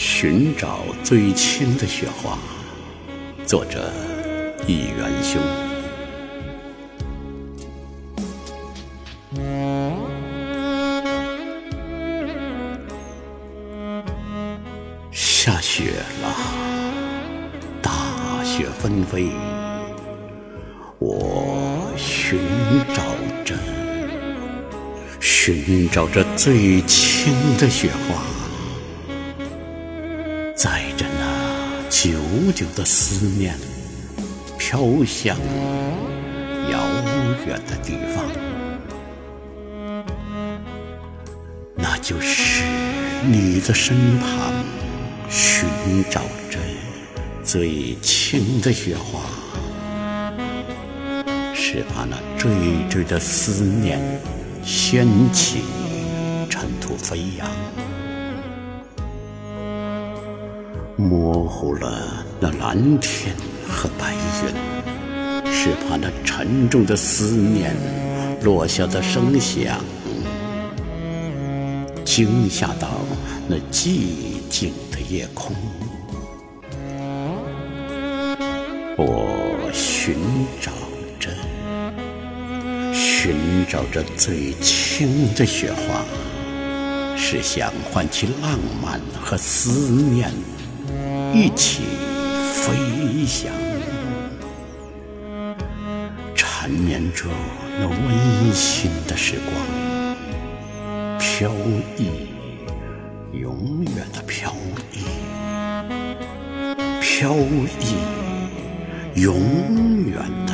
寻找最轻的雪花，作者易元兄。下雪了，大雪纷飞，我寻找着，寻找着最轻的雪花。载着那久久的思念，飘向遥远的地方，那就是你的身旁，寻找着最轻的雪花，是怕那坠坠的思念掀起尘土飞扬。模糊了那蓝天和白云，是怕那沉重的思念落下的声响，惊吓到那寂静的夜空。我寻找着，寻找着最轻的雪花，是想唤起浪漫和思念。一起飞翔，缠绵着那温馨的时光，飘逸，永远的飘逸，飘逸，永远。